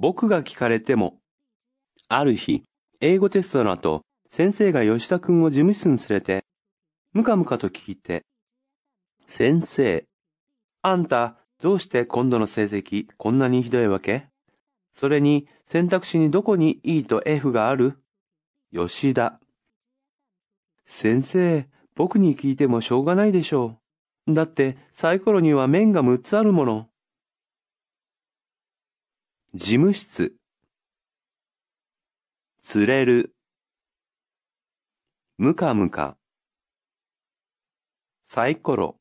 僕が聞かれても。ある日、英語テストの後、先生が吉田くんを事務室に連れて、ムカムカと聞いて、先生、あんた、どうして今度の成績こんなにひどいわけ？それに選択肢にどこに E と F がある？吉田。先生、僕に聞いてもしょうがないでしょう。だってサイコロには面が6つあるもの。事務室。釣れる。むかむか。サイコロ。